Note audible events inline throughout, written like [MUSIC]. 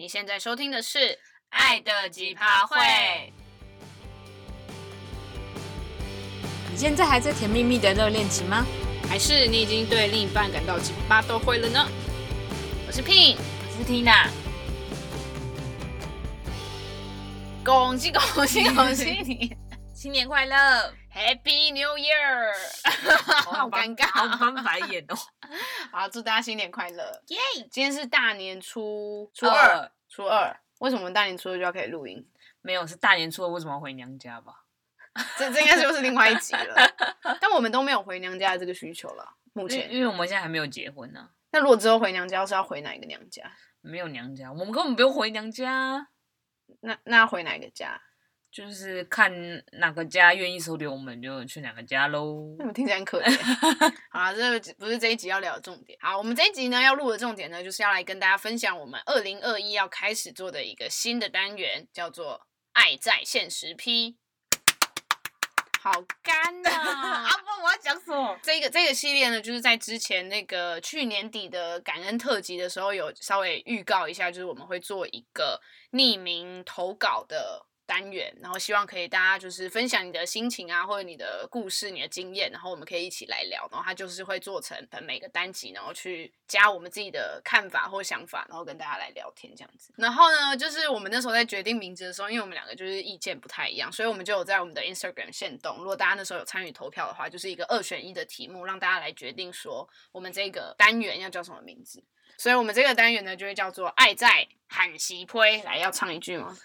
你现在收听的是《爱的奇葩会》。你现在还在甜蜜蜜的热恋期吗？还是你已经对另一半感到奇葩都会了呢？我是 Pin，我是 Tina。恭喜恭喜 [LAUGHS] 恭喜你，新年快乐，Happy New Year！[LAUGHS] 好尴尬，好翻白眼哦。[LAUGHS] 好，祝大家新年快乐，耶！今天是大年初初二，初二。为什么大年初二就要可以录音？没有，是大年初二为什么要回娘家吧？这这应该就是另外一集了。[LAUGHS] 但我们都没有回娘家的这个需求了，目前，因为我们现在还没有结婚呢。那如果之后回娘家，是要回哪一个娘家？没有娘家，我们根本不用回娘家。那那要回哪个家？就是看哪个家愿意收留我们，就去哪个家喽。那么听起来很可怜。[LAUGHS] 好了，这不是这一集要聊的重点。好，我们这一集呢要录的重点呢，就是要来跟大家分享我们二零二一要开始做的一个新的单元，叫做“爱在现实批”。好干呐！[LAUGHS] 阿不，我要讲什么？这个这个系列呢，就是在之前那个去年底的感恩特辑的时候，有稍微预告一下，就是我们会做一个匿名投稿的。单元，然后希望可以大家就是分享你的心情啊，或者你的故事、你的经验，然后我们可以一起来聊。然后它就是会做成每个单集，然后去加我们自己的看法或想法，然后跟大家来聊天这样子。然后呢，就是我们那时候在决定名字的时候，因为我们两个就是意见不太一样，所以我们就有在我们的 Instagram 线动。如果大家那时候有参与投票的话，就是一个二选一的题目，让大家来决定说我们这个单元要叫什么名字。所以我们这个单元呢，就会叫做“爱在喊席呸”。来，要唱一句吗？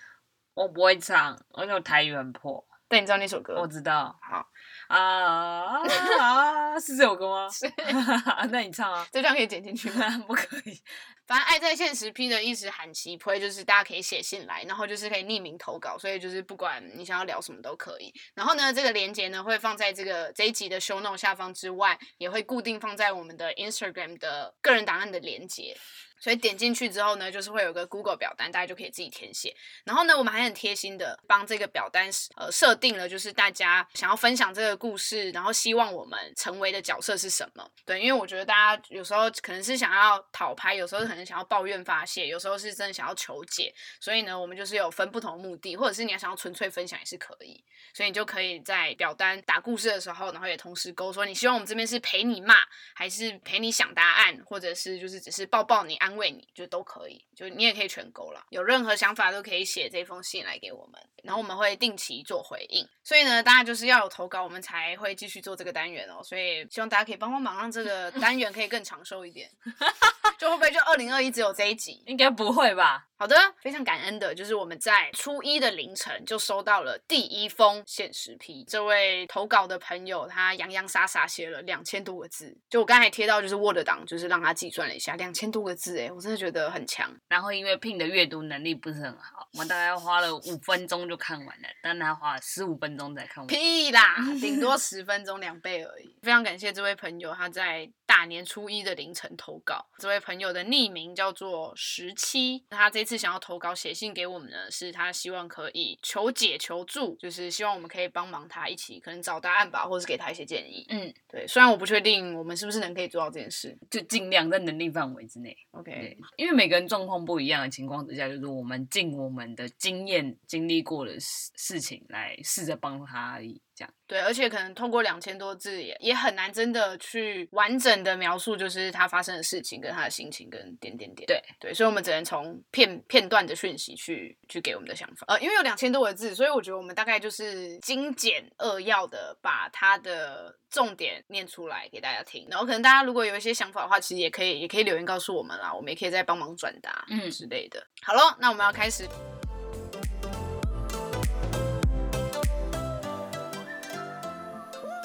我不会唱，而且我台语很破。但你知道那首歌？我知道。好啊啊，是这首歌吗？是。[LAUGHS] 那你唱啊，[LAUGHS] 这段可以剪进去吗？[LAUGHS] 不可以。反正爱在现实批的意思喊习呸，就是大家可以写信来，然后就是可以匿名投稿，所以就是不管你想要聊什么都可以。然后呢，这个连接呢会放在这个这一集的 show note 下方之外，也会固定放在我们的 Instagram 的个人档案的连结。所以点进去之后呢，就是会有个 Google 表单，大家就可以自己填写。然后呢，我们还很贴心的帮这个表单呃设定了，就是大家想要分享这个故事，然后希望我们成为的角色是什么？对，因为我觉得大家有时候可能是想要讨拍，有时候可能想要抱怨发泄，有时候是真的想要求解。所以呢，我们就是有分不同的目的，或者是你要想要纯粹分享也是可以。所以你就可以在表单打故事的时候，然后也同时勾说你希望我们这边是陪你骂，还是陪你想答案，或者是就是只是抱抱你安。安慰你就都可以，就你也可以全勾了。有任何想法都可以写这封信来给我们，然后我们会定期做回应。所以呢，大家就是要有投稿，我们才会继续做这个单元哦。所以希望大家可以帮帮忙，让这个 [LAUGHS] 单元可以更长寿一点。[LAUGHS] 就会不会就二零二一只有这一集？应该不会吧。好的，非常感恩的，就是我们在初一的凌晨就收到了第一封限时批。这位投稿的朋友，他洋洋洒洒写了两千多个字，就我刚才贴到就是 Word 档，就是让他计算了一下，两千多个字，哎，我真的觉得很强。然后因为 Pin 的阅读能力不是很好，我们大概花了五分钟就看完了，但他花了十五分钟才看完。屁啦，[LAUGHS] 顶多十分钟，两倍而已。非常感谢这位朋友，他在大年初一的凌晨投稿。这位朋友的匿名叫做十七，他这次。想要投稿写信给我们呢，是他希望可以求解求助，就是希望我们可以帮忙他一起可能找答案吧，或是给他一些建议。嗯，对，虽然我不确定我们是不是能可以做到这件事，就尽量在能力范围之内。对因为每个人状况不一样的情况之下，就是我们尽我们的经验经历过的事事情来试着帮他而已。这样对，而且可能通过两千多字也也很难真的去完整的描述，就是他发生的事情跟他的心情跟点点点。对对，所以我们只能从片片段的讯息去去给我们的想法。呃，因为有两千多个字，所以我觉得我们大概就是精简扼要的把它的重点念出来给大家听。然后可能大家如果有一些想法的话，其实也可以也可以留言告诉我们啦，我们也可以再帮忙转达嗯之类的。嗯、好喽，那我们要开始。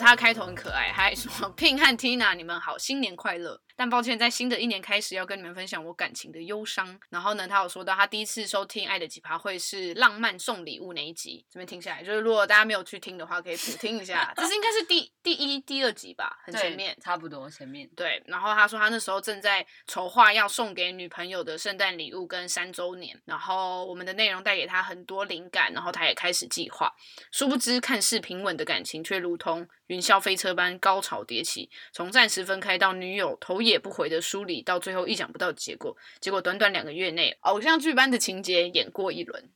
他开头很可爱，还说 Pin 和 Tina 你们好，新年快乐。但抱歉，在新的一年开始要跟你们分享我感情的忧伤。然后呢，他有说到他第一次收听《爱的奇葩会》是浪漫送礼物那一集，这边听下来，就是如果大家没有去听的话，可以补听一下。这是应该是第第一、第二集吧，很前面，差不多前面。对，然后他说他那时候正在筹划要送给女朋友的圣诞礼物跟三周年，然后我们的内容带给他很多灵感，然后他也开始计划。殊不知，看似平稳的感情却如同云霄飞车般高潮迭起，从暂时分开到女友投也不回的梳理，到最后意想不到的结果。结果短短两个月内，偶像剧般的情节演过一轮。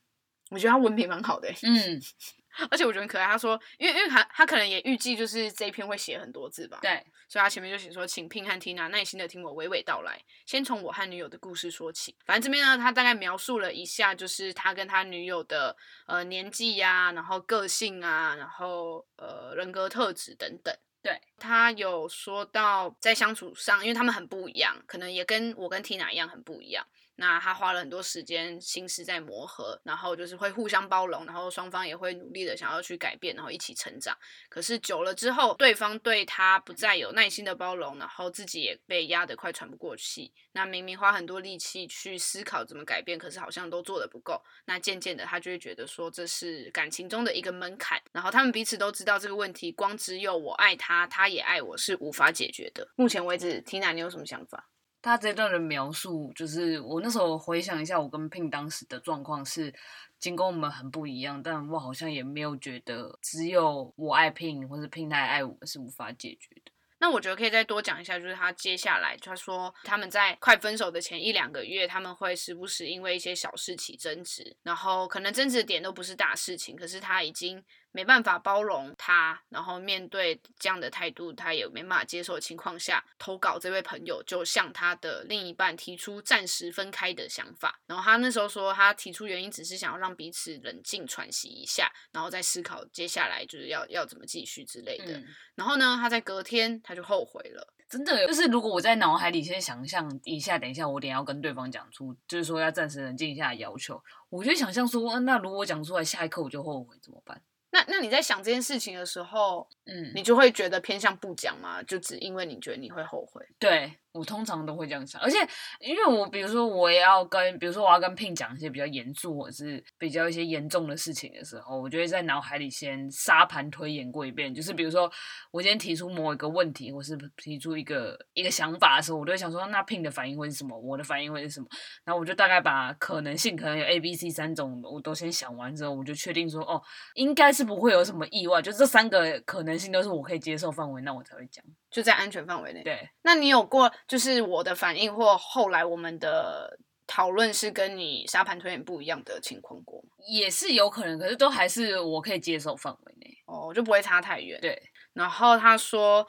我觉得他文笔蛮好的，嗯。[LAUGHS] 而且我觉得很可爱。他说，因为因为他他可能也预计就是这一篇会写很多字吧，对，所以他前面就写说，请 Pin 和 Tina 耐心的听我娓娓道来，先从我和女友的故事说起。反正这边呢，他大概描述了一下，就是他跟他女友的呃年纪呀、啊，然后个性啊，然后呃人格特质等等。对，他有说到在相处上，因为他们很不一样，可能也跟我跟 Tina 一样很不一样。那他花了很多时间心思在磨合，然后就是会互相包容，然后双方也会努力的想要去改变，然后一起成长。可是久了之后，对方对他不再有耐心的包容，然后自己也被压得快喘不过气。那明明花很多力气去思考怎么改变，可是好像都做得不够。那渐渐的，他就会觉得说这是感情中的一个门槛。然后他们彼此都知道这个问题，光只有我爱他，他也爱我是无法解决的。目前为止，Tina，你有什么想法？他这段的描述，就是我那时候回想一下，我跟 Pin 当时的状况是，尽管我们很不一样，但我好像也没有觉得只有我爱 Pin 或者 Pin 他爱我是无法解决的。那我觉得可以再多讲一下，就是他接下来他说他们在快分手的前一两个月，他们会时不时因为一些小事起争执，然后可能争执的点都不是大事情，可是他已经。没办法包容他，然后面对这样的态度，他也没办法接受的情况下，投稿这位朋友就向他的另一半提出暂时分开的想法。然后他那时候说，他提出原因只是想要让彼此冷静喘息一下，然后再思考接下来就是要要怎么继续之类的。嗯。然后呢，他在隔天他就后悔了。真的，就是如果我在脑海里先想象一下，等一下我点要跟对方讲出，就是说要暂时冷静一下的要求，我就想象说，那如果我讲出来，下一刻我就后悔怎么办？那那你在想这件事情的时候，嗯，你就会觉得偏向不讲吗？就只因为你觉得你会后悔？对。我通常都会这样想，而且因为我比如说我也要跟，比如说我要跟 Pin 讲一些比较严肃或者是比较一些严重的事情的时候，我就会在脑海里先沙盘推演过一遍。就是比如说我今天提出某一个问题，或是提出一个一个想法的时候，我都会想说，那 Pin 的反应会是什么？我的反应会是什么？然后我就大概把可能性可能有 A、B、C 三种，我都先想完之后，我就确定说，哦，应该是不会有什么意外，就这三个可能性都是我可以接受范围，那我才会讲。就在安全范围内。对，那你有过就是我的反应或后来我们的讨论是跟你沙盘推演不一样的情况过吗？也是有可能，可是都还是我可以接受范围内。哦，就不会差太远。对。然后他说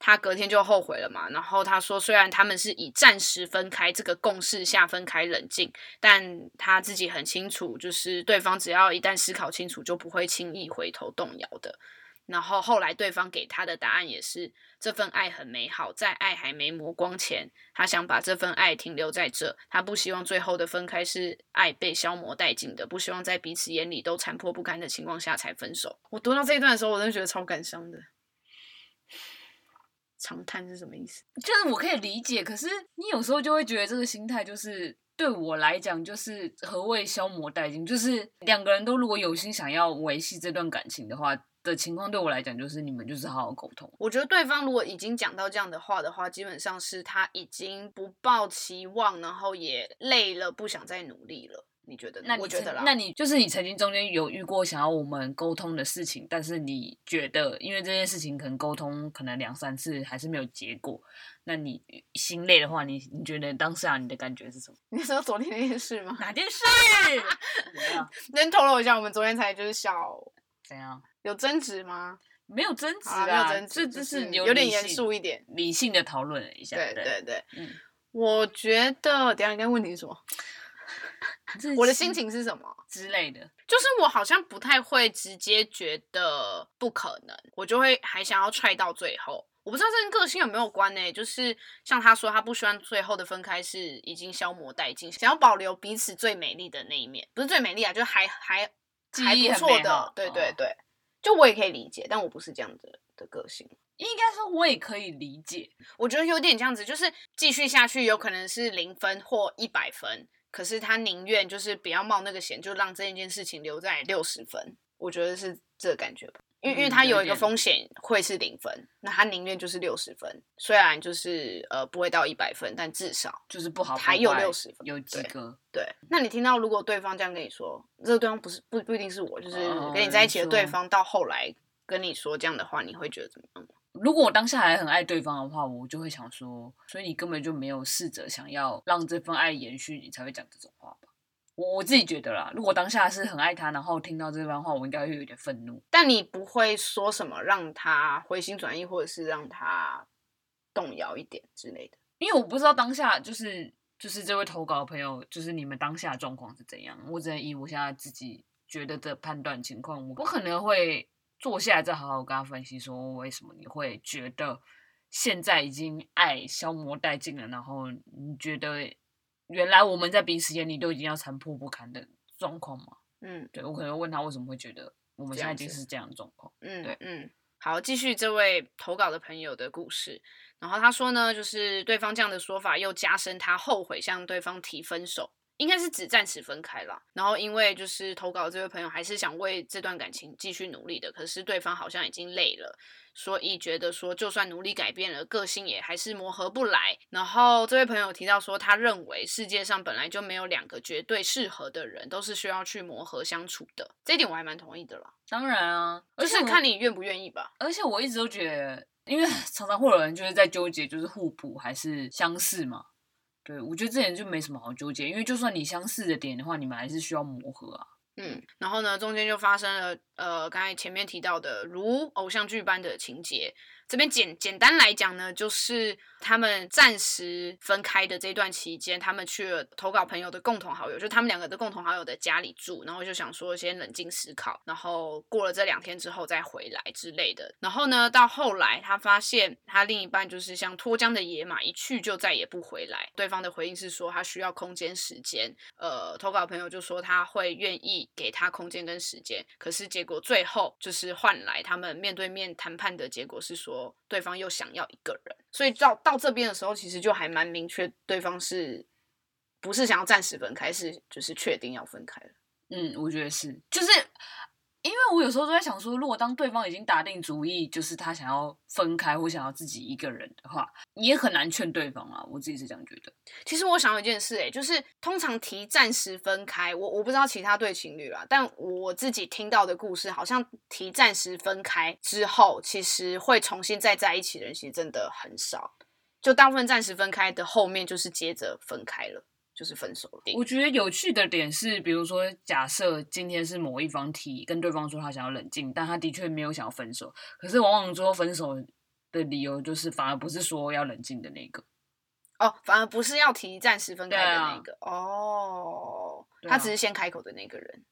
他隔天就后悔了嘛。然后他说虽然他们是以暂时分开这个共识下分开冷静，但他自己很清楚，就是对方只要一旦思考清楚，就不会轻易回头动摇的。然后后来对方给他的答案也是，这份爱很美好，在爱还没磨光前，他想把这份爱停留在这。他不希望最后的分开是爱被消磨殆尽的，不希望在彼此眼里都残破不堪的情况下才分手。我读到这一段的时候，我真的觉得超感伤的。长叹是什么意思？就是我可以理解，可是你有时候就会觉得这个心态就是对我来讲，就是何谓消磨殆尽？就是两个人都如果有心想要维系这段感情的话。的情况对我来讲，就是你们就是好好沟通。我觉得对方如果已经讲到这样的话的话，基本上是他已经不抱期望，然后也累了，不想再努力了。你觉得？那我觉得啦，那你就是你曾经中间有遇过想要我们沟通的事情，但是你觉得因为这件事情可能沟通可能两三次还是没有结果，那你心累的话，你你觉得当下你的感觉是什么？你说昨天那件事吗？哪件事？[LAUGHS] 能透露一下？我们昨天才就是小怎样？有争执吗？没有争执啊，没有争执，这这是有，有点严肃一点，理性的讨论了一下。对对对，嗯，我觉得，等下应该问你什么？[LAUGHS] 我的心情是什么之类的？就是我好像不太会直接觉得不可能，我就会还想要踹到最后。我不知道这跟个性有没有关呢？就是像他说，他不希望最后的分开是已经消磨殆尽，想要保留彼此最美丽的那一面，不是最美丽啊，就还还。还不错的，对对对，哦，就我也可以理解，但我不是这样子的个性。应该说，我也可以理解。我觉得有点这样子，就是继续下去有可能是零分或一百分，可是他宁愿就是不要冒那个险，就让这一件事情留在六十分。我觉得是这感觉吧。因为因为他有一个风险会是零分，嗯、那他宁愿就是六十分，虽然就是呃不会到一百分，但至少就是不好还有六十分，有及格对，对。那你听到如果对方这样跟你说，这个对方不是不不一定是我，就是跟你在一起的对方，到后来跟你说这样的话，你会觉得怎么样？如果我当下还很爱对方的话，我就会想说，所以你根本就没有试着想要让这份爱延续，你才会讲这种话吧？我我自己觉得啦，如果当下是很爱他，然后听到这番话，我应该会有点愤怒。但你不会说什么让他回心转意，或者是让他动摇一点之类的？因为我不知道当下就是就是这位投稿的朋友，就是你们当下的状况是怎样。我只能以我现在自己觉得的判断情况，我可能会坐下来再好好跟他分析，说为什么你会觉得现在已经爱消磨殆尽了，然后你觉得。原来我们在彼此眼里都已经要残破不堪的状况吗？嗯，对，我可能问他为什么会觉得我们现在已经是这样的状况。嗯，对，嗯，好，继续这位投稿的朋友的故事。然后他说呢，就是对方这样的说法又加深他后悔向对方提分手，应该是只暂时分开了。然后因为就是投稿这位朋友还是想为这段感情继续努力的，可是对方好像已经累了。所以觉得说，就算努力改变了个性，也还是磨合不来。然后这位朋友提到说，他认为世界上本来就没有两个绝对适合的人，都是需要去磨合相处的。这一点我还蛮同意的啦。当然啊，就是看你愿不愿意吧。而且我一直都觉得，因为 [LAUGHS] 常常会有人就是在纠结，就是互补还是相似嘛。对，我觉得这点就没什么好纠结，因为就算你相似的点的话，你们还是需要磨合啊。嗯，然后呢，中间就发生了呃，刚才前面提到的如偶像剧般的情节。这边简简单来讲呢，就是他们暂时分开的这段期间，他们去了投稿朋友的共同好友，就他们两个的共同好友的家里住，然后就想说先冷静思考，然后过了这两天之后再回来之类的。然后呢，到后来他发现他另一半就是像脱缰的野马，一去就再也不回来。对方的回应是说他需要空间时间，呃，投稿朋友就说他会愿意给他空间跟时间，可是结果最后就是换来他们面对面谈判的结果是说。对方又想要一个人，所以到到这边的时候，其实就还蛮明确，对方是不是想要暂时分开，是就是确定要分开了。嗯，我觉得是，就是。因为我有时候都在想说，如果当对方已经打定主意，就是他想要分开或想要自己一个人的话，也很难劝对方啊。我自己是这样觉得。其实我想有一件事，哎，就是通常提暂时分开，我我不知道其他对情侣啦，但我自己听到的故事，好像提暂时分开之后，其实会重新再在一起的人，其实真的很少。就大部分暂时分开的后面，就是接着分开了。就是分手了。我觉得有趣的点是，比如说，假设今天是某一方提跟对方说他想要冷静，但他的确没有想要分手，可是往往最后分手的理由就是反而不是说要冷静的那个，哦，反而不是要提暂时分开的那个，啊、哦，啊、他只是先开口的那个人，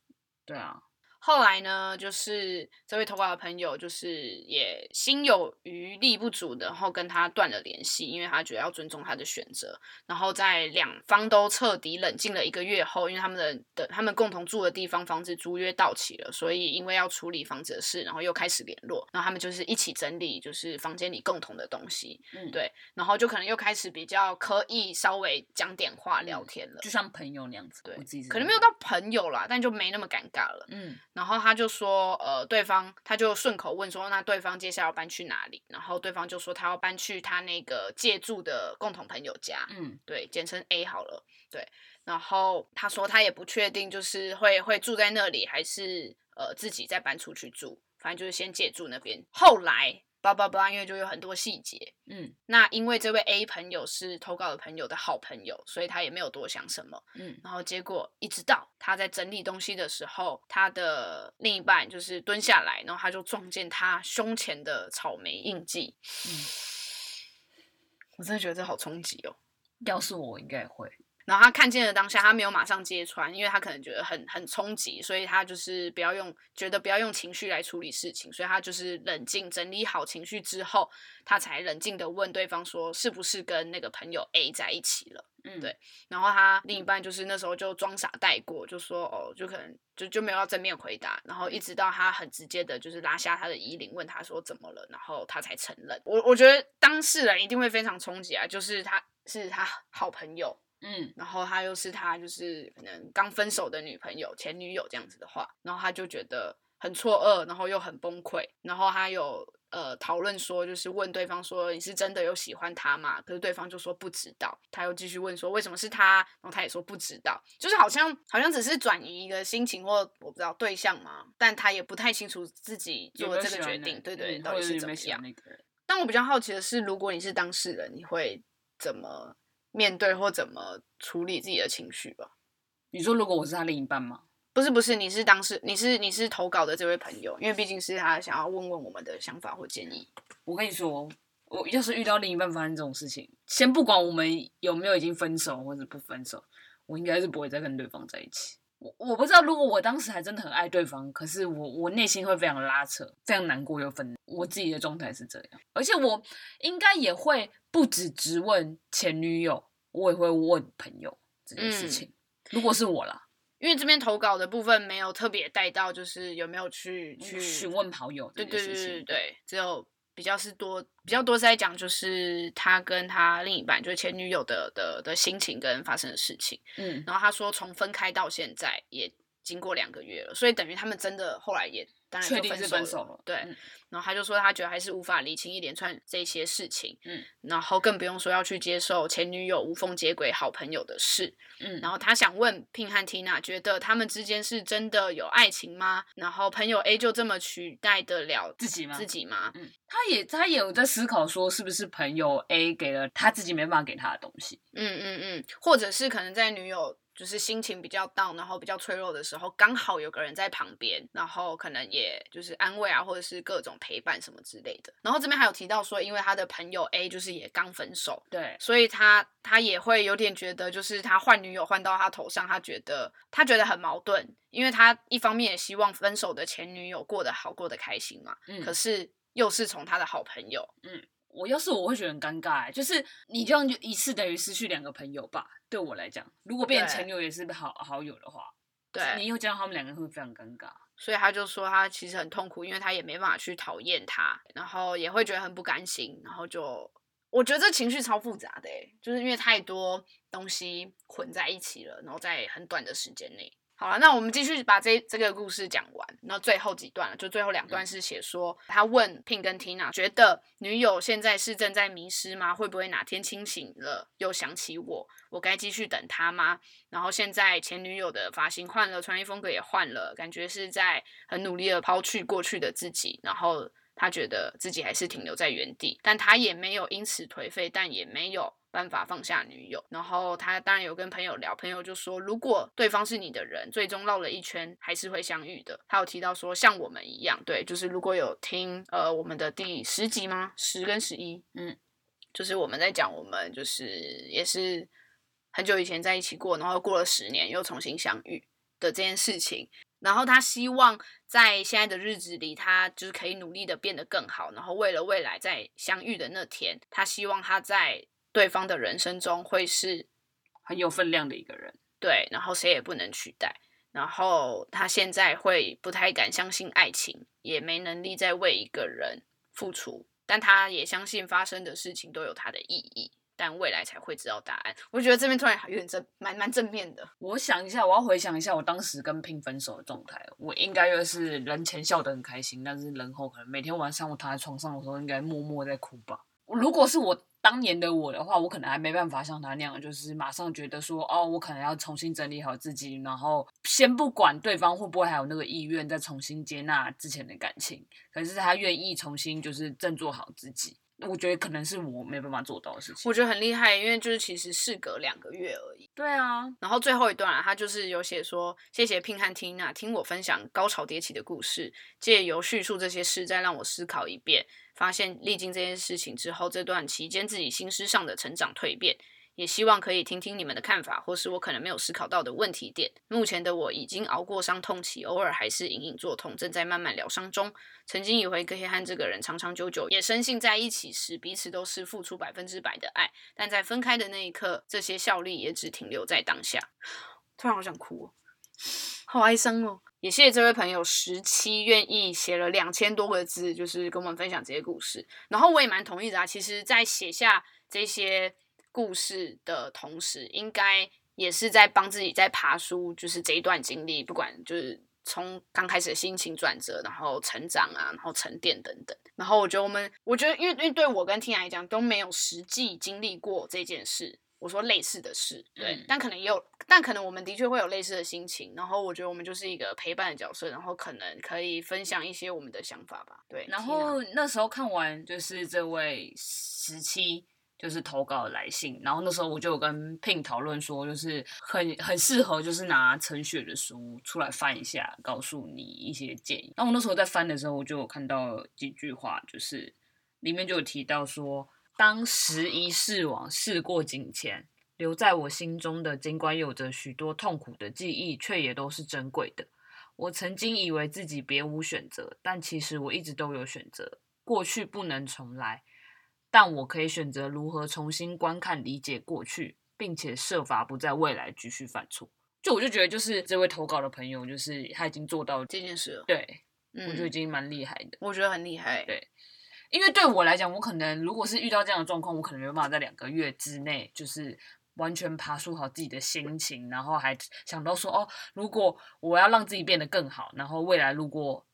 对啊。后来呢，就是这位投稿的朋友，就是也心有余力不足的，然后跟他断了联系，因为他觉得要尊重他的选择。然后在两方都彻底冷静了一个月后，因为他们的的他们共同住的地方房子租约到期了，所以因为要处理房子的事，然后又开始联络。然后他们就是一起整理，就是房间里共同的东西，嗯，对。然后就可能又开始比较刻意稍微讲点话聊天了，就像朋友那样子。对，可能没有到朋友啦，但就没那么尴尬了，嗯。然后他就说，呃，对方他就顺口问说，那对方接下来要搬去哪里？然后对方就说他要搬去他那个借住的共同朋友家，嗯，对，简称 A 好了，对。然后他说他也不确定，就是会会住在那里，还是呃自己再搬出去住，反正就是先借住那边。后来。叭叭叭，因为就有很多细节，嗯，那因为这位 A 朋友是投稿的朋友的好朋友，所以他也没有多想什么，嗯，然后结果一直到他在整理东西的时候，他的另一半就是蹲下来，然后他就撞见他胸前的草莓印记，嗯，[SIGHS] 我真的觉得这好冲击哦，要是我应该也会。然后他看见了当下，他没有马上揭穿，因为他可能觉得很很冲击，所以他就是不要用，觉得不要用情绪来处理事情，所以他就是冷静整理好情绪之后，他才冷静的问对方说，是不是跟那个朋友 A 在一起了？嗯，对。然后他另一半就是那时候就装傻带过，就说哦，就可能就就没有要正面回答，然后一直到他很直接的，就是拉下他的衣领，问他说怎么了，然后他才承认。我我觉得当事人一定会非常冲击啊，就是他是他好朋友。嗯，然后他又是他就是可能刚分手的女朋友、前女友这样子的话，然后他就觉得很错愕，然后又很崩溃，然后他有呃讨论说，就是问对方说，你是真的有喜欢他吗？可是对方就说不知道，他又继续问说为什么是他，然后他也说不知道，就是好像好像只是转移一个心情或我不知道对象嘛，但他也不太清楚自己做的这个决定，对对，到底是怎么样。但我比较好奇的是，如果你是当事人，你会怎么面对或怎么处理自己的情绪吧？你说，如果我是他另一半吗？不是，不是，你是当事，你是你是投稿的这位朋友，因为毕竟是他想要问问我们的想法或建议。我跟你说，我要是遇到另一半发生这种事情，先不管我们有没有已经分手或者不分手，我应该是不会再跟对方在一起。我我不知道，如果我当时还真的很爱对方，可是我我内心会非常拉扯，非常难过又愤怒。我自己的状态是这样，而且我应该也会不止质问前女友，我也会问朋友这件事情。嗯、如果是我啦，因为这边投稿的部分没有特别带到，就是有没有去去询问好友对对对对对，只有。比较是多，比较多是在讲，就是他跟他另一半，就是前女友的的的心情跟发生的事情。嗯，然后他说从分开到现在也经过两个月了，所以等于他们真的后来也。确定是分手了，对。嗯、然后他就说，他觉得还是无法理清一连串这些事情，嗯。然后更不用说要去接受前女友无缝接轨好朋友的事，嗯。然后他想问 Pin 和 Tina，觉得他们之间是真的有爱情吗？然后朋友 A 就这么取代得了自己吗？自己吗？嗯。他也他也有在思考说，是不是朋友 A 给了他自己没办法给他的东西？嗯嗯嗯，或者是可能在女友。就是心情比较 down，然后比较脆弱的时候，刚好有个人在旁边，然后可能也就是安慰啊，或者是各种陪伴什么之类的。然后这边还有提到说，因为他的朋友 A 就是也刚分手，对，所以他他也会有点觉得，就是他换女友换到他头上，他觉得他觉得很矛盾，因为他一方面也希望分手的前女友过得好，过得开心嘛，嗯，可是又是从他的好朋友，嗯。我要是我会觉得很尴尬，就是你这样就一次等于失去两个朋友吧。对我来讲，如果变成前女友也是好好友的话，对，你又这样，他们两个人会非常尴尬。所以他就说他其实很痛苦，因为他也没办法去讨厌他，然后也会觉得很不甘心，然后就我觉得这情绪超复杂的，就是因为太多东西混在一起了，然后在很短的时间内。好了，那我们继续把这这个故事讲完。那最后几段了，就最后两段是写说，他问 Pin 跟 Tina，觉得女友现在是正在迷失吗？会不会哪天清醒了又想起我？我该继续等他吗？然后现在前女友的发型换了，穿衣风格也换了，感觉是在很努力的抛去过去的自己。然后他觉得自己还是停留在原地，但他也没有因此颓废，但也没有。办法放下女友，然后他当然有跟朋友聊，朋友就说，如果对方是你的人，最终绕了一圈还是会相遇的。他有提到说，像我们一样，对，就是如果有听呃我们的第十集吗？十跟十一，嗯，就是我们在讲我们就是也是很久以前在一起过，然后过了十年又重新相遇的这件事情。然后他希望在现在的日子里，他就是可以努力的变得更好，然后为了未来在相遇的那天，他希望他在。对方的人生中会是很有分量的一个人，对，然后谁也不能取代。然后他现在会不太敢相信爱情，也没能力再为一个人付出，但他也相信发生的事情都有它的意义，但未来才会知道答案。我觉得这边突然有点正，蛮蛮正面的。我想一下，我要回想一下我当时跟 Pin 分手的状态，我应该就是人前笑得很开心，但是人后可能每天晚上我躺在床上的时候，应该默默在哭吧。如果是我。当年的我的话，我可能还没办法像他那样，就是马上觉得说，哦，我可能要重新整理好自己，然后先不管对方会不会还有那个意愿再重新接纳之前的感情，可是他愿意重新就是振作好自己，我觉得可能是我没办法做到的事情。我觉得很厉害，因为就是其实事隔两个月而已。对啊，然后最后一段啊，他就是有写说，谢谢 Pin 和 Tina 听我分享高潮迭起的故事，借由叙述这些事，再让我思考一遍。发现历经这件事情之后，这段期间自己心思上的成长蜕变，也希望可以听听你们的看法，或是我可能没有思考到的问题点。目前的我已经熬过伤痛期，偶尔还是隐隐作痛，正在慢慢疗伤中。曾经以为可以和这个人长长久久，也深信在一起时彼此都是付出百分之百的爱，但在分开的那一刻，这些效力也只停留在当下。突然好想哭，好哀伤哦。也谢谢这位朋友十七愿意写了两千多个字，就是跟我们分享这些故事。然后我也蛮同意的啊。其实，在写下这些故事的同时，应该也是在帮自己在爬书，就是这一段经历，不管就是从刚开始的心情转折，然后成长啊，然后沉淀等等。然后我觉得我们，我觉得因为因为对我跟 Tina 来讲都没有实际经历过这件事，我说类似的事，对，嗯、但可能也有，但可能我们的确会有类似的心情。然后我觉得我们就是一个陪伴的角色，然后可能可以分享一些我们的想法吧。对，然后那时候看完就是这位十七就是投稿来信，然后那时候我就有跟 Pin 讨论说，就是很很适合就是拿陈雪的书出来翻一下，告诉你一些建议。那我那时候在翻的时候，我就有看到几句话，就是里面就有提到说。当时一世往，事过境迁，留在我心中的，尽管有着许多痛苦的记忆，却也都是珍贵的。我曾经以为自己别无选择，但其实我一直都有选择。过去不能重来，但我可以选择如何重新观看、理解过去，并且设法不在未来继续犯错。就我就觉得，就是这位投稿的朋友，就是他已经做到这件事了。对，嗯，我觉得已经蛮厉害的。我觉得很厉害。对。因为对我来讲，我可能如果是遇到这样的状况，我可能没有办法在两个月之内，就是完全爬梳好自己的心情，然后还想到说，哦，如果我要让自己变得更好，然后未来如果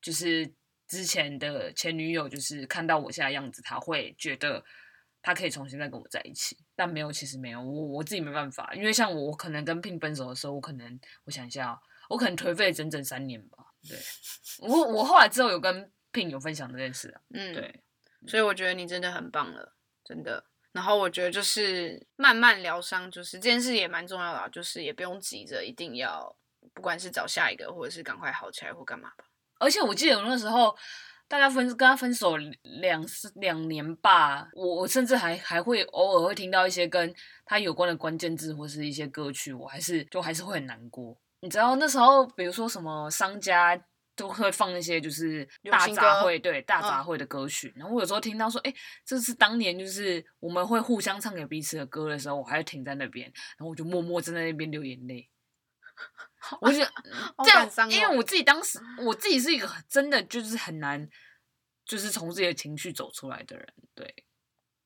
就是之前的前女友就是看到我现在样子，他会觉得他可以重新再跟我在一起，但没有，其实没有，我我自己没办法，因为像我我可能跟 Pin 分手的时候，我可能我想一下，我可能颓废整整三年吧，对，我我后来之后有跟。Pin 有分享这件事啊，嗯，对，所以我觉得你真的很棒了，真的。然后我觉得就是慢慢疗伤，就是这件事也蛮重要的，就是也不用急着一定要，不管是找下一个，或者是赶快好起来或干嘛吧。而且我记得我那时候大家分跟他分手两两年吧，我我甚至还还会偶尔会听到一些跟他有关的关键字或是一些歌曲，我还是就还是会很难过。你知道那时候，比如说什么商家。都会放那些就是大杂烩，对大杂烩的歌曲。嗯、然后我有时候听到说，哎，这是当年就是我们会互相唱给彼此的歌的时候，我还会停在那边，然后我就默默站在那边流眼泪。我就这样，哦、因为我自己当时我自己是一个真的就是很难，就是从自己的情绪走出来的人，对。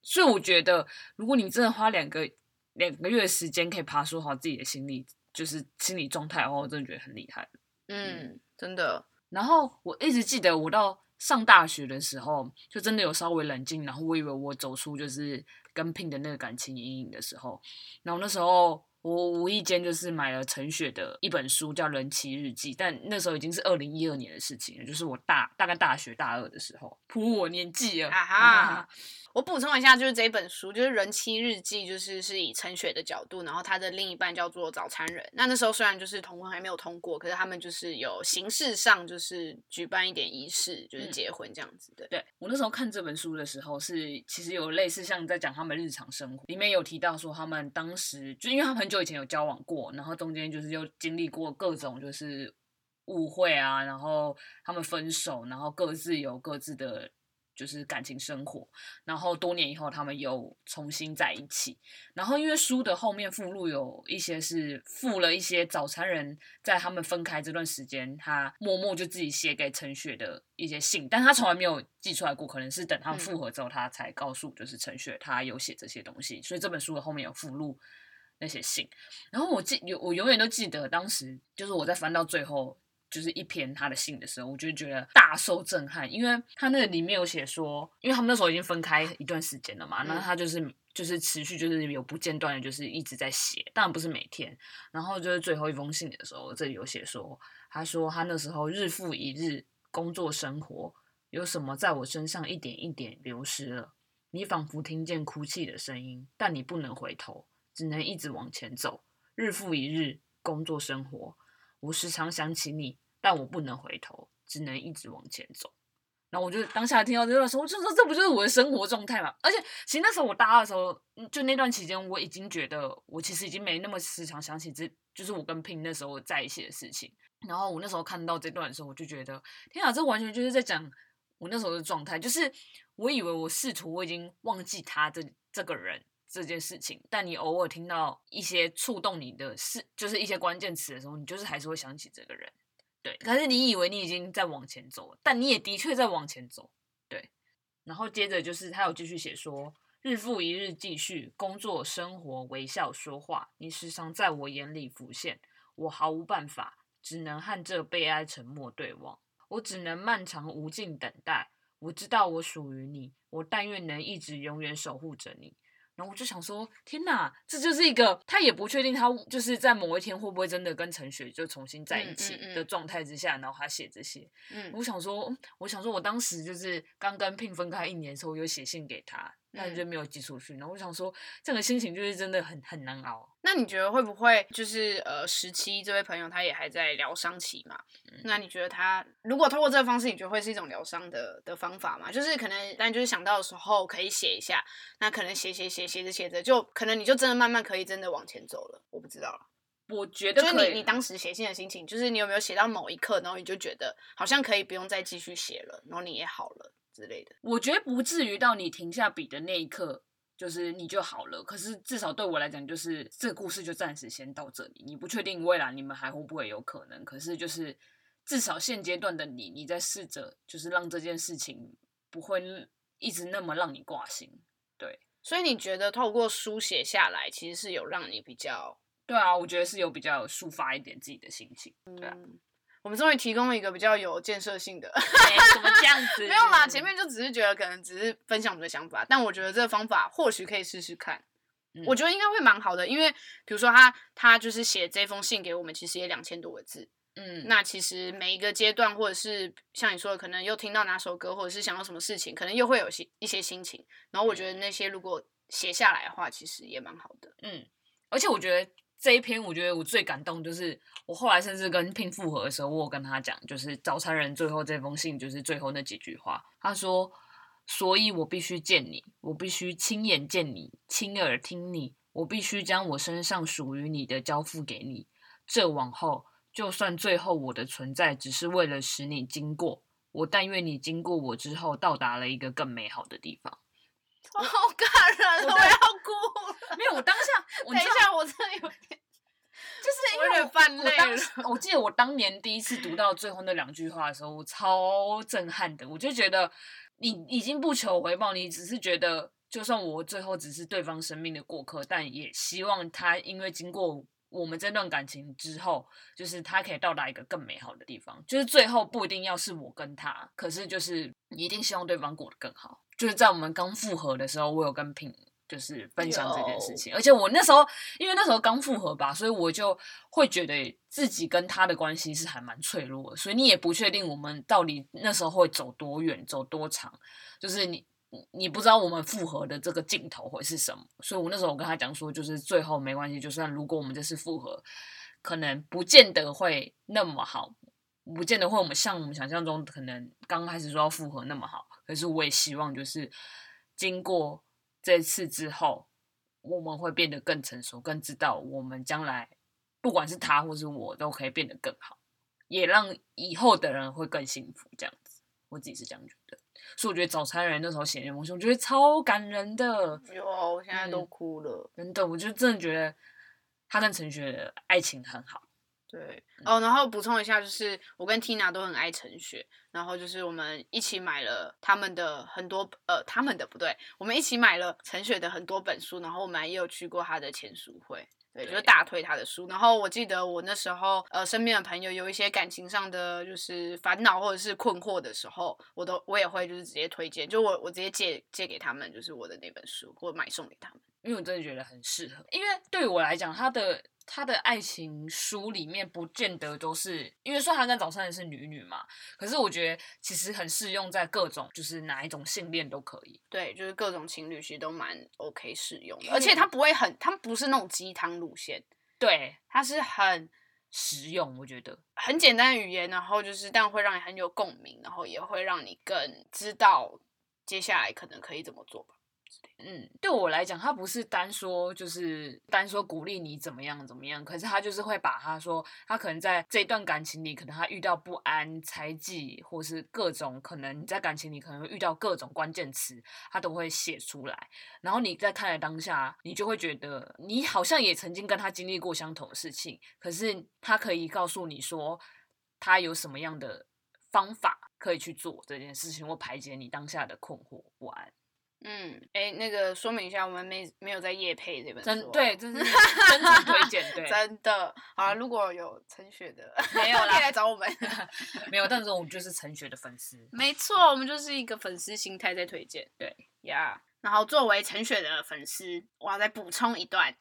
所以我觉得，如果你真的花两个两个月的时间可以爬梳好自己的心理，就是心理状态的话，我真的觉得很厉害。嗯，嗯真的。然后我一直记得，我到上大学的时候，就真的有稍微冷静。然后我以为我走出就是跟 Pin 的那个感情阴影的时候，然后那时候我无意间就是买了陈雪的一本书，叫《人妻日记》。但那时候已经是二零一二年的事情了，就是我大大概大学大二的时候，扑我年纪了。啊哈。[LAUGHS] 我补充一下，就是这本书，就是《人妻日记》，就是是以陈雪的角度，然后她的另一半叫做早餐人。那那时候虽然就是同婚还没有通过，可是他们就是有形式上就是举办一点仪式，就是结婚这样子的。对，对我那时候看这本书的时候，是其实有类似像在讲他们日常生活，里面有提到说他们当时就因为他们很久以前有交往过，然后中间就是又经历过各种就是误会啊，然后他们分手，然后各自有各自的。就是感情生活，然后多年以后他们又重新在一起。然后因为书的后面附录有一些是附了一些早餐人在他们分开这段时间，他默默就自己写给陈雪的一些信，但他从来没有寄出来过，可能是等他们复合之后，他才告诉就是陈雪他有写这些东西。所以这本书的后面有附录那些信。然后我记有我永远都记得当时就是我在翻到最后。就是一篇他的信的时候，我就觉得大受震撼，因为他那个里面有写说，因为他们那时候已经分开一段时间了嘛，那、嗯、他就是就是持续就是有不间断的，就是一直在写，当然不是每天。然后就是最后一封信的时候，这里有写说，他说他那时候日复一日工作生活，有什么在我身上一点一点流失了。你仿佛听见哭泣的声音，但你不能回头，只能一直往前走。日复一日工作生活。我时常想起你，但我不能回头，只能一直往前走。然后我就当下听到这段时候，我就说这不就是我的生活状态吗？而且其实那时候我大二的时候，就那段期间，我已经觉得我其实已经没那么时常想起这就是我跟 Pin 那时候在一起的事情。然后我那时候看到这段的时候，我就觉得天啊，这完全就是在讲我那时候的状态，就是我以为我试图我已经忘记他这这个人。这件事情，但你偶尔听到一些触动你的事，就是一些关键词的时候，你就是还是会想起这个人，对。可是你以为你已经在往前走，但你也的确在往前走，对。然后接着就是他有继续写说，日复一日继续工作、生活、微笑、说话，你时常在我眼里浮现，我毫无办法，只能和这悲哀沉默对望，我只能漫长无尽等待。我知道我属于你，我但愿能一直永远守护着你。然后我就想说，天哪，这就是一个他也不确定他就是在某一天会不会真的跟陈雪就重新在一起的状态之下，嗯嗯嗯、然后他写这些。嗯，我想说，我想说，我当时就是刚跟 Pin 分开一年的时候，我有写信给他。那你就没有寄出去，然后我想说，这个心情就是真的很很难熬。那你觉得会不会就是呃，十七这位朋友他也还在疗伤期嘛？嗯、那你觉得他如果通过这个方式，你觉得会是一种疗伤的的方法吗？就是可能，但就是想到的时候可以写一下，那可能写写写写着写着，就可能你就真的慢慢可以真的往前走了。我不知道，我觉得就是你你当时写信的心情，就是你有没有写到某一刻，然后你就觉得好像可以不用再继续写了，然后你也好了。之类的，我觉得不至于到你停下笔的那一刻，就是你就好了。可是至少对我来讲，就是这个故事就暂时先到这里。你不确定未来你们还会不会有可能，可是就是至少现阶段的你，你在试着就是让这件事情不会一直那么让你挂心。对，所以你觉得透过书写下来，其实是有让你比较？对啊，我觉得是有比较抒发一点自己的心情。对啊。嗯我们终于提供了一个比较有建设性的，怎么这样 [LAUGHS] 子？没有啦，前面就只是觉得可能只是分享我们的想法，但我觉得这个方法或许可以试试看。嗯、我觉得应该会蛮好的，因为比如说他他就是写这封信给我们，其实也两千多个字。嗯，那其实每一个阶段，或者是像你说的，可能又听到哪首歌，或者是想到什么事情，可能又会有些一些心情。然后我觉得那些如果写下来的话，其实也蛮好的。嗯，而且我觉得。这一篇我觉得我最感动，就是我后来甚至跟拼复合的时候，我有跟他讲，就是早餐人最后这封信，就是最后那几句话。他说：“所以我必须见你，我必须亲眼见你，亲耳听你，我必须将我身上属于你的交付给你。这往后，就算最后我的存在只是为了使你经过，我但愿你经过我之后，到达了一个更美好的地方。” [LAUGHS] 好感人，我，我要哭。没有，我当下，[LAUGHS] 等一下，我真的有点，就是因为我有点泛泪了。我记得我当年第一次读到最后那两句话的时候，我超震撼的。我就觉得，你已经不求回报，你只是觉得，就算我最后只是对方生命的过客，但也希望他因为经过我们这段感情之后，就是他可以到达一个更美好的地方。就是最后不一定要是我跟他，可是就是一定希望对方过得更好。就是在我们刚复合的时候，我有跟 Pin 就是分享这件事情，而且我那时候因为那时候刚复合吧，所以我就会觉得自己跟他的关系是还蛮脆弱的，所以你也不确定我们到底那时候会走多远、走多长，就是你你不知道我们复合的这个镜头会是什么，所以我那时候我跟他讲说，就是最后没关系，就算如果我们这次复合，可能不见得会那么好，不见得会我们像我们想象中可能刚开始说要复合那么好。可是我也希望，就是经过这次之后，我们会变得更成熟，更知道我们将来不管是他或是我，都可以变得更好，也让以后的人会更幸福。这样子，我自己是这样觉得。所以我觉得早餐人那时候写那封信，我觉得超感人的。哟，我现在都哭了。嗯、真的，我就真的觉得他跟陈雪的爱情很好。对哦，然后补充一下，就是我跟 Tina 都很爱陈雪，然后就是我们一起买了他们的很多呃，他们的不对，我们一起买了陈雪的很多本书，然后我们也有去过他的签书会。对，就是大推他的书。然后我记得我那时候，呃，身边的朋友有一些感情上的就是烦恼或者是困惑的时候，我都我也会就是直接推荐，就我我直接借借给他们，就是我的那本书，或者买送给他们。因为我真的觉得很适合，因为对于我来讲，他的。他的爱情书里面不见得都是，因为说他跟早餐人是女女嘛，可是我觉得其实很适用在各种，就是哪一种性恋都可以。对，就是各种情侣其实都蛮 OK 适用的，而且他不会很，他不是那种鸡汤路线，对，他是很实用，我觉得很简单的语言，然后就是但会让你很有共鸣，然后也会让你更知道接下来可能可以怎么做吧。嗯，对我来讲，他不是单说就是单说鼓励你怎么样怎么样，可是他就是会把他说他可能在这段感情里，可能他遇到不安、猜忌，或是各种可能你在感情里可能遇到各种关键词，他都会写出来。然后你在看的当下，你就会觉得你好像也曾经跟他经历过相同的事情，可是他可以告诉你说他有什么样的方法可以去做这件事情，或排解你当下的困惑不安。嗯，哎，那个说明一下，我们没没有在夜配这本书，真对，真 [LAUGHS] 是真诚推荐，对，[LAUGHS] 真的。好了，如果有陈雪的，没有啦，[LAUGHS] 可以来找我们。没有，但是我们就是陈雪的粉丝。没错，我们就是一个粉丝心态在推荐。对呀，然后作为陈雪的粉丝，我要再补充一段，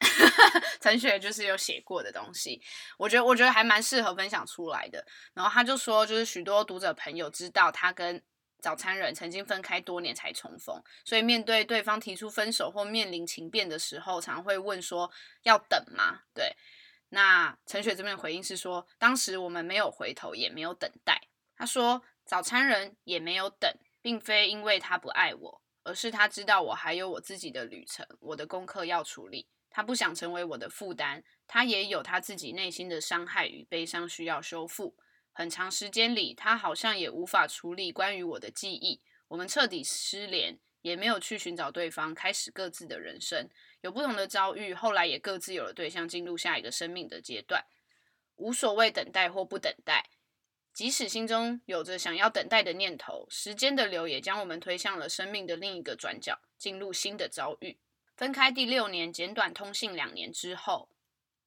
陈雪就是有写过的东西，我觉得我觉得还蛮适合分享出来的。然后他就说，就是许多读者朋友知道他跟早餐人曾经分开多年才重逢，所以面对对方提出分手或面临情变的时候，常会问说要等吗？对，那陈雪这边回应是说，当时我们没有回头，也没有等待。他说，早餐人也没有等，并非因为他不爱我。而是他知道我还有我自己的旅程，我的功课要处理。他不想成为我的负担，他也有他自己内心的伤害与悲伤需要修复。很长时间里，他好像也无法处理关于我的记忆。我们彻底失联，也没有去寻找对方，开始各自的人生，有不同的遭遇。后来也各自有了对象，进入下一个生命的阶段。无所谓等待或不等待。即使心中有着想要等待的念头，时间的流也将我们推向了生命的另一个转角，进入新的遭遇。分开第六年，简短通信两年之后，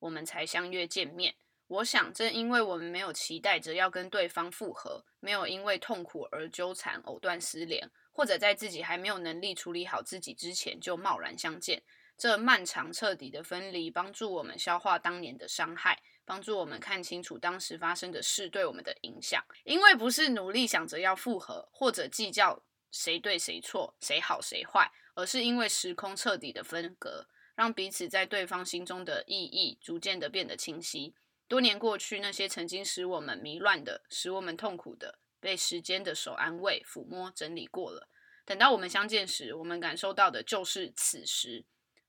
我们才相约见面。我想，正因为我们没有期待着要跟对方复合，没有因为痛苦而纠缠、藕断丝连，或者在自己还没有能力处理好自己之前就贸然相见，这漫长彻底的分离，帮助我们消化当年的伤害。帮助我们看清楚当时发生的事对我们的影响，因为不是努力想着要复合，或者计较谁对谁错、谁好谁坏，而是因为时空彻底的分隔，让彼此在对方心中的意义逐渐的变得清晰。多年过去，那些曾经使我们迷乱的、使我们痛苦的，被时间的手安慰、抚摸、整理过了。等到我们相见时，我们感受到的就是此时，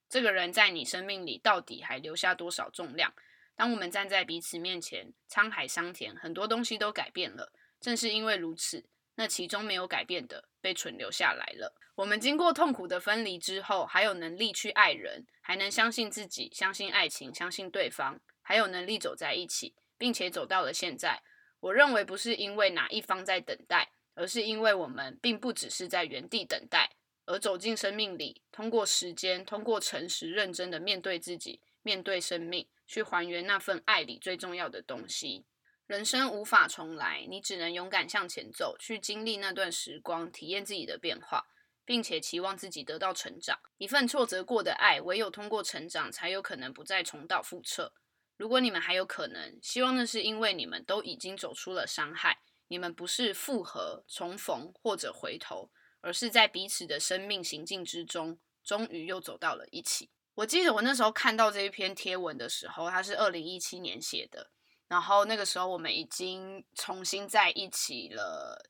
这个人在你生命里到底还留下多少重量。当我们站在彼此面前，沧海桑田，很多东西都改变了。正是因为如此，那其中没有改变的被存留下来了。我们经过痛苦的分离之后，还有能力去爱人，还能相信自己，相信爱情，相信对方，还有能力走在一起，并且走到了现在。我认为不是因为哪一方在等待，而是因为我们并不只是在原地等待，而走进生命里，通过时间，通过诚实认真的面对自己，面对生命。去还原那份爱里最重要的东西。人生无法重来，你只能勇敢向前走，去经历那段时光，体验自己的变化，并且期望自己得到成长。一份挫折过的爱，唯有通过成长，才有可能不再重蹈覆辙。如果你们还有可能，希望那是因为你们都已经走出了伤害，你们不是复合、重逢或者回头，而是在彼此的生命行进之中，终于又走到了一起。我记得我那时候看到这一篇贴文的时候，它是二零一七年写的，然后那个时候我们已经重新在一起了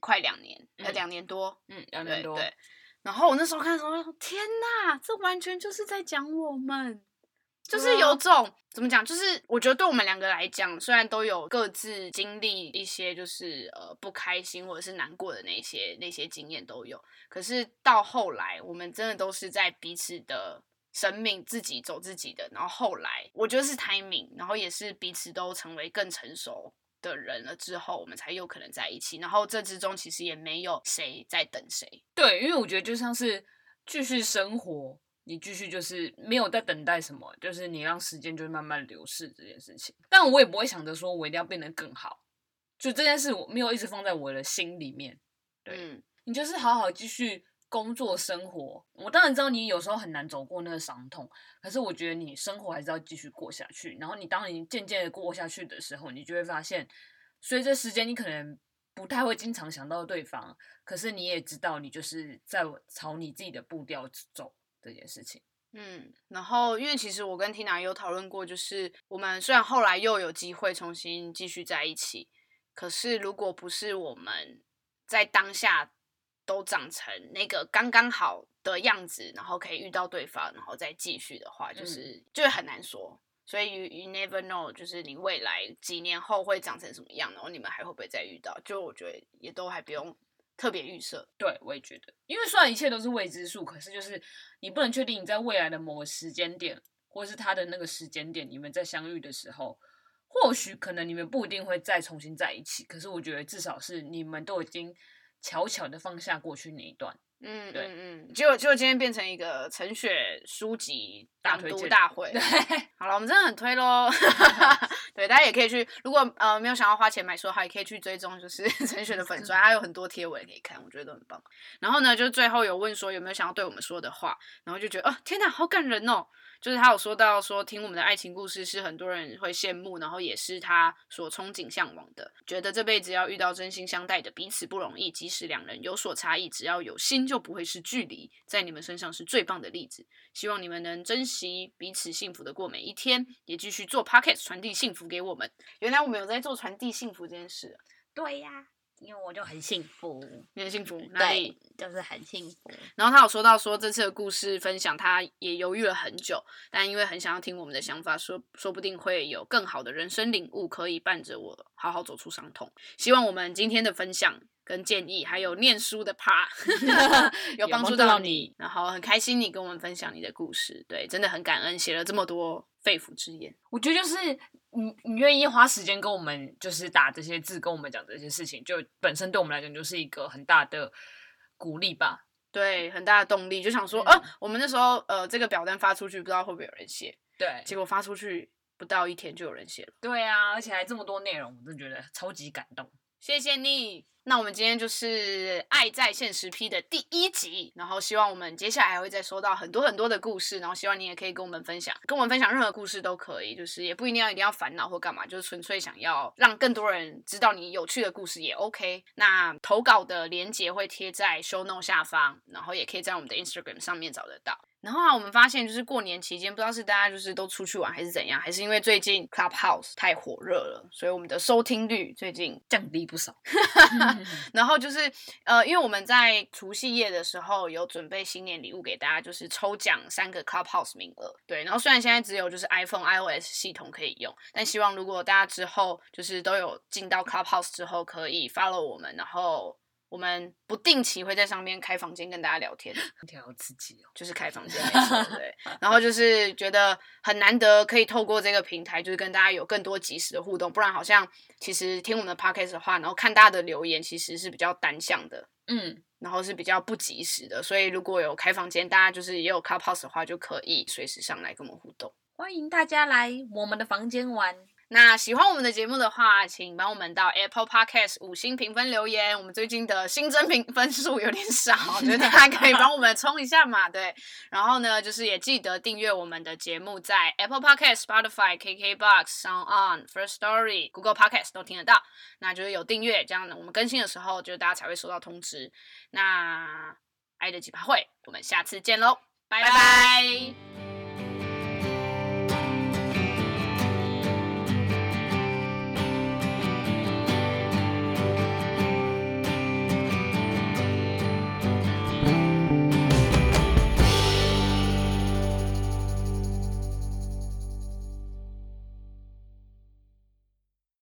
快两年，呃、嗯，两年多，嗯，两年多，对，对。然后我那时候看的时候，天哪，这完全就是在讲我们，就是有种怎么讲，就是我觉得对我们两个来讲，虽然都有各自经历一些就是呃不开心或者是难过的那些那些经验都有，可是到后来，我们真的都是在彼此的。生命自己走自己的，然后后来我觉得是 timing，然后也是彼此都成为更成熟的人了之后，我们才有可能在一起。然后这之中其实也没有谁在等谁。对，因为我觉得就像是继续生活，你继续就是没有在等待什么，就是你让时间就慢慢流逝这件事情。但我也不会想着说我一定要变得更好，就这件事我没有一直放在我的心里面。对，嗯，你就是好好继续。工作生活，我当然知道你有时候很难走过那个伤痛，可是我觉得你生活还是要继续过下去。然后你当你渐渐的过下去的时候，你就会发现，随着时间，你可能不太会经常想到对方，可是你也知道你就是在朝你自己的步调走这件事情。嗯，然后因为其实我跟 Tina 有讨论过，就是我们虽然后来又有机会重新继续在一起，可是如果不是我们在当下。都长成那个刚刚好的样子，然后可以遇到对方，然后再继续的话，就是、嗯、就很难说。所以 you you never know，就是你未来几年后会长成什么样，然后你们还会不会再遇到？就我觉得也都还不用特别预设。对，我也觉得，因为虽然一切都是未知数，可是就是你不能确定你在未来的某个时间点，或是他的那个时间点，你们在相遇的时候，或许可能你们不一定会再重新在一起。可是我觉得至少是你们都已经。悄悄的放下过去那一段，嗯，对嗯嗯，结果结果今天变成一个陈雪书籍朗读大会。对，[LAUGHS] 好了，我们真的很推喽。[LAUGHS] 对，大家也可以去，如果呃没有想要花钱买书的话，也可以去追踪，就是陈雪的粉专，还有很多贴文可以看，我觉得都很棒。然后呢，就最后有问说有没有想要对我们说的话，然后就觉得哦，天哪，好感人哦。就是他有说到说，听我们的爱情故事是很多人会羡慕，然后也是他所憧憬向往的。觉得这辈子要遇到真心相待的彼此不容易，即使两人有所差异，只要有心就不会是距离。在你们身上是最棒的例子，希望你们能珍惜彼此幸福的过每一天，也继续做 Podcast 传递幸福给我们。原来我们有在做传递幸福这件事。对呀。因为我就很幸福，你很幸福，哪里？就是很幸福。然后他有说到说这次的故事分享，他也犹豫了很久，但因为很想要听我们的想法，说说不定会有更好的人生领悟，可以伴着我好好走出伤痛。希望我们今天的分享跟建议，还有念书的 part [LAUGHS] [LAUGHS] 有帮助到你。然后很开心你跟我们分享你的故事，对，真的很感恩，写了这么多肺腑之言。我觉得就是。你你愿意花时间跟我们就是打这些字，跟我们讲这些事情，就本身对我们来讲就是一个很大的鼓励吧。对，很大的动力，就想说，呃、我们那时候呃这个表单发出去，不知道会不会有人写。对，结果发出去不到一天就有人写了。对啊，而且还这么多内容，我真的觉得超级感动。谢谢你。那我们今天就是《爱在现实批》的第一集，然后希望我们接下来还会再收到很多很多的故事，然后希望你也可以跟我们分享，跟我们分享任何故事都可以，就是也不一定要一定要烦恼或干嘛，就是纯粹想要让更多人知道你有趣的故事也 OK。那投稿的链接会贴在 show n o 下方，然后也可以在我们的 Instagram 上面找得到。然后啊，我们发现就是过年期间，不知道是大家就是都出去玩还是怎样，还是因为最近 Clubhouse 太火热了，所以我们的收听率最近降低不少。[LAUGHS] 然后就是呃，因为我们在除夕夜的时候有准备新年礼物给大家，就是抽奖三个 Clubhouse 名额。对，然后虽然现在只有就是 iPhone iOS 系统可以用，但希望如果大家之后就是都有进到 Clubhouse 之后，可以 follow 我们，然后。我们不定期会在上面开房间跟大家聊天，挺好刺激哦。就是开房间没错，对。[LAUGHS] 然后就是觉得很难得可以透过这个平台，就是跟大家有更多及时的互动。不然好像其实听我们的 podcast 的话，然后看大家的留言，其实是比较单向的，嗯，然后是比较不及时的。所以如果有开房间，大家就是也有 Clubhouse 的话，就可以随时上来跟我们互动。欢迎大家来我们的房间玩。那喜欢我们的节目的话，请帮我们到 Apple Podcast 五星评分留言。我们最近的新增评分数有点少，我 [LAUGHS] 觉得大家可以帮我们冲一下嘛。对，然后呢，就是也记得订阅我们的节目，在 Apple Podcast、Spotify、KKBox、Sound On、First Story、Google Podcast 都听得到。那就是有订阅，这样呢，我们更新的时候，就大家才会收到通知。那爱的奇葩会，我们下次见喽，拜拜。